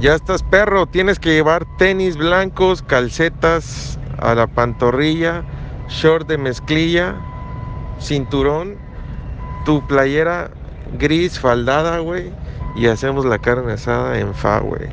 Ya estás perro, tienes que llevar tenis blancos, calcetas a la pantorrilla, short de mezclilla, cinturón, tu playera gris faldada, güey, y hacemos la carne asada en fa, güey.